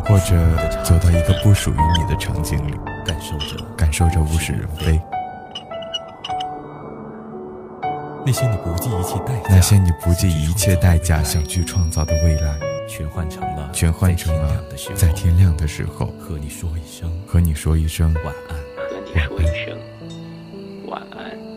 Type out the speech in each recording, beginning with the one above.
或者走到一个不属于你的场景里，感受着感受着物是人非。那些你不计一切代价，那些你不计一切代价想去创造的未来，全换成了全换成了在天亮的时候和你说一声和你说一声晚安。和你说一声晚安。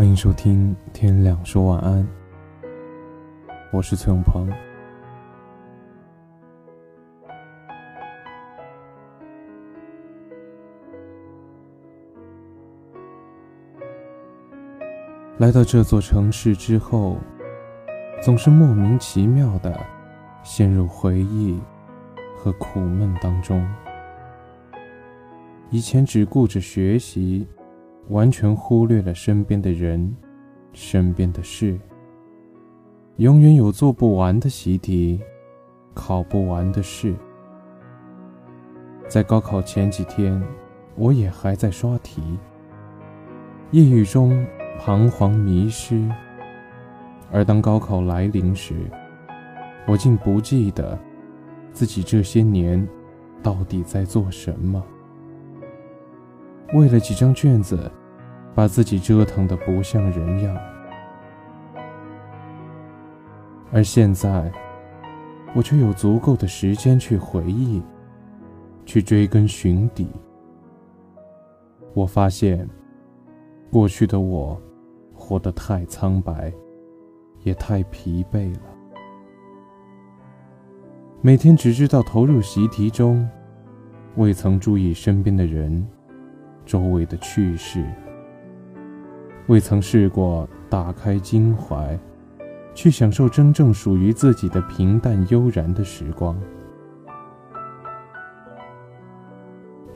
欢迎收听《天亮说晚安》，我是崔永鹏。来到这座城市之后，总是莫名其妙的陷入回忆和苦闷当中。以前只顾着学习。完全忽略了身边的人，身边的事。永远有做不完的习题，考不完的试。在高考前几天，我也还在刷题，夜雨中彷徨迷失。而当高考来临时，我竟不记得自己这些年到底在做什么。为了几张卷子。把自己折腾得不像人样，而现在，我却有足够的时间去回忆，去追根寻底。我发现，过去的我，活得太苍白，也太疲惫了。每天只知道投入习题中，未曾注意身边的人，周围的趣事。未曾试过打开襟怀，去享受真正属于自己的平淡悠然的时光。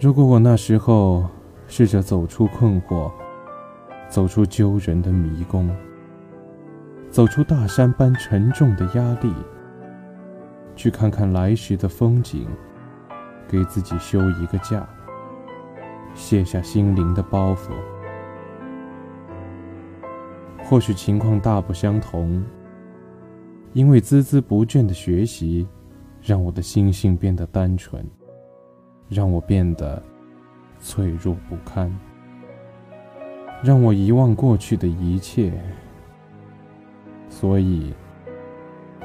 如果我那时候试着走出困惑，走出揪人的迷宫，走出大山般沉重的压力，去看看来时的风景，给自己休一个假，卸下心灵的包袱。或许情况大不相同，因为孜孜不倦的学习，让我的心性变得单纯，让我变得脆弱不堪，让我遗忘过去的一切。所以，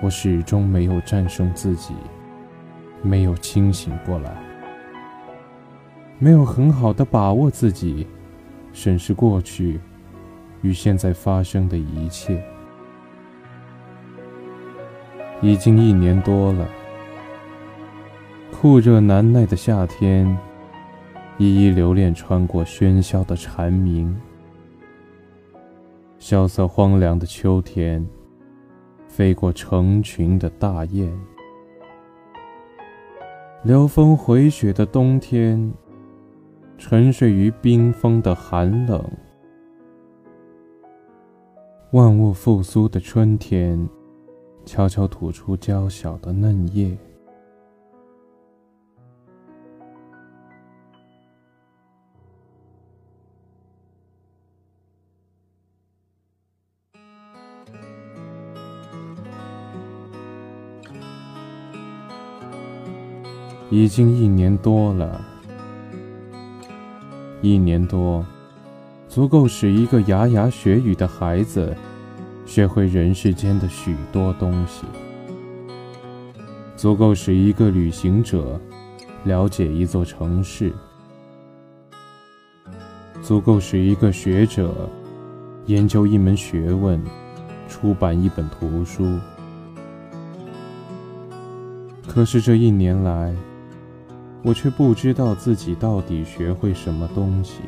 我始终没有战胜自己，没有清醒过来，没有很好的把握自己，审视过去。与现在发生的一切，已经一年多了。酷热难耐的夏天，一一留恋穿过喧嚣的蝉鸣；萧瑟荒凉的秋天，飞过成群的大雁；流风回雪的冬天，沉睡于冰封的寒冷。万物复苏的春天，悄悄吐出娇小的嫩叶。已经一年多了，一年多。足够使一个牙牙学语的孩子学会人世间的许多东西，足够使一个旅行者了解一座城市，足够使一个学者研究一门学问，出版一本图书。可是这一年来，我却不知道自己到底学会什么东西。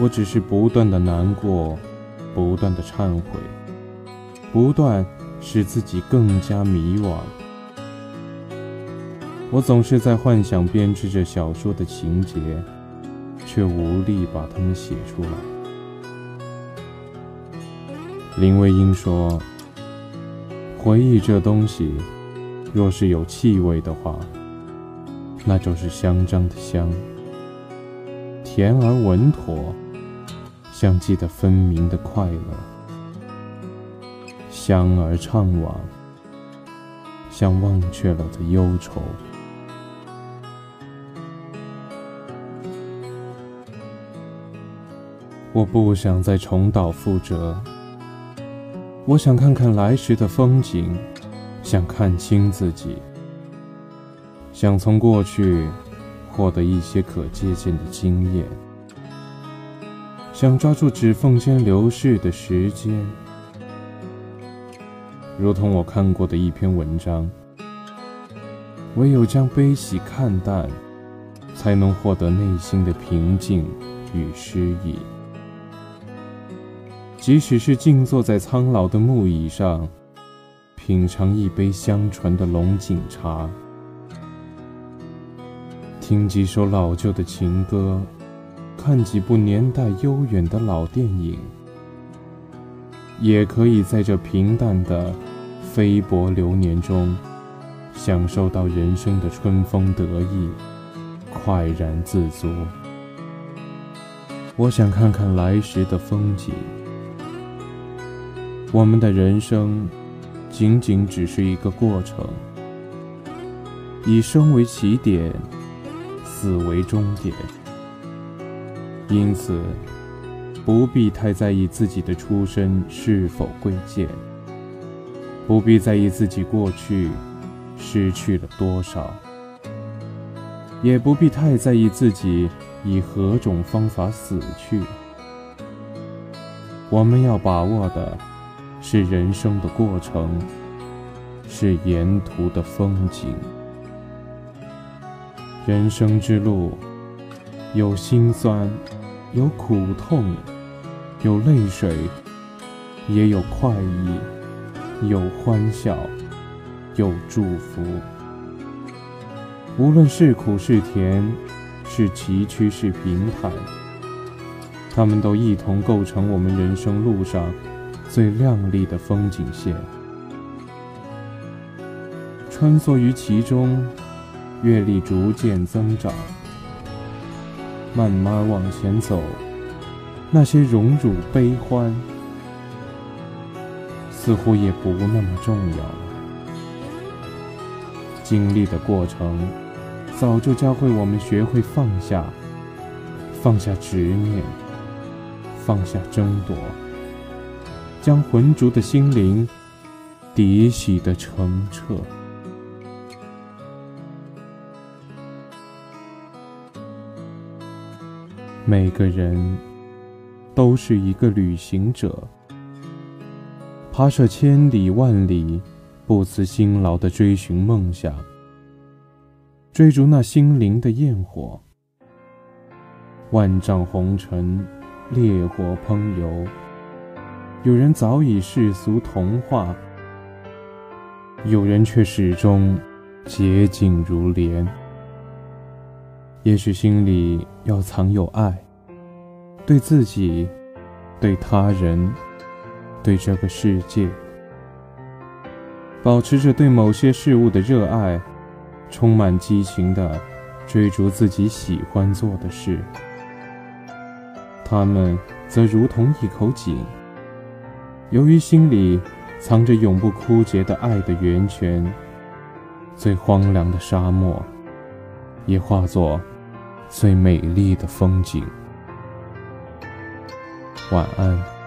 我只是不断的难过，不断的忏悔，不断使自己更加迷惘。我总是在幻想编织着小说的情节，却无力把它们写出来。林徽因说：“回忆这东西，若是有气味的话，那就是香樟的香，甜而稳妥，像记得分明的快乐，香而怅惘，像忘却了的忧愁。”我不想再重蹈覆辙。我想看看来时的风景，想看清自己，想从过去获得一些可借鉴的经验，想抓住指缝间流逝的时间，如同我看过的一篇文章：唯有将悲喜看淡，才能获得内心的平静与诗意。即使是静坐在苍老的木椅上，品尝一杯香醇的龙井茶，听几首老旧的情歌，看几部年代悠远的老电影，也可以在这平淡的飞薄流年中，享受到人生的春风得意，快然自足。我想看看来时的风景。我们的人生，仅仅只是一个过程，以生为起点，死为终点。因此，不必太在意自己的出身是否贵贱，不必在意自己过去失去了多少，也不必太在意自己以何种方法死去。我们要把握的。是人生的过程，是沿途的风景。人生之路，有辛酸，有苦痛，有泪水，也有快意，有欢笑，有祝福。无论是苦是甜，是崎岖是平坦，他们都一同构成我们人生路上。最亮丽的风景线，穿梭于其中，阅历逐渐增长，慢慢往前走，那些荣辱悲欢，似乎也不那么重要了。经历的过程，早就教会我们学会放下，放下执念，放下争夺。将浑浊的心灵涤洗的澄澈。每个人都是一个旅行者，跋涉千里万里，不辞辛劳的追寻梦想，追逐那心灵的焰火。万丈红尘，烈火烹油。有人早已世俗同化，有人却始终洁净如莲。也许心里要藏有爱，对自己，对他人，对这个世界，保持着对某些事物的热爱，充满激情地追逐自己喜欢做的事。他们则如同一口井。由于心里藏着永不枯竭的爱的源泉，最荒凉的沙漠也化作最美丽的风景。晚安。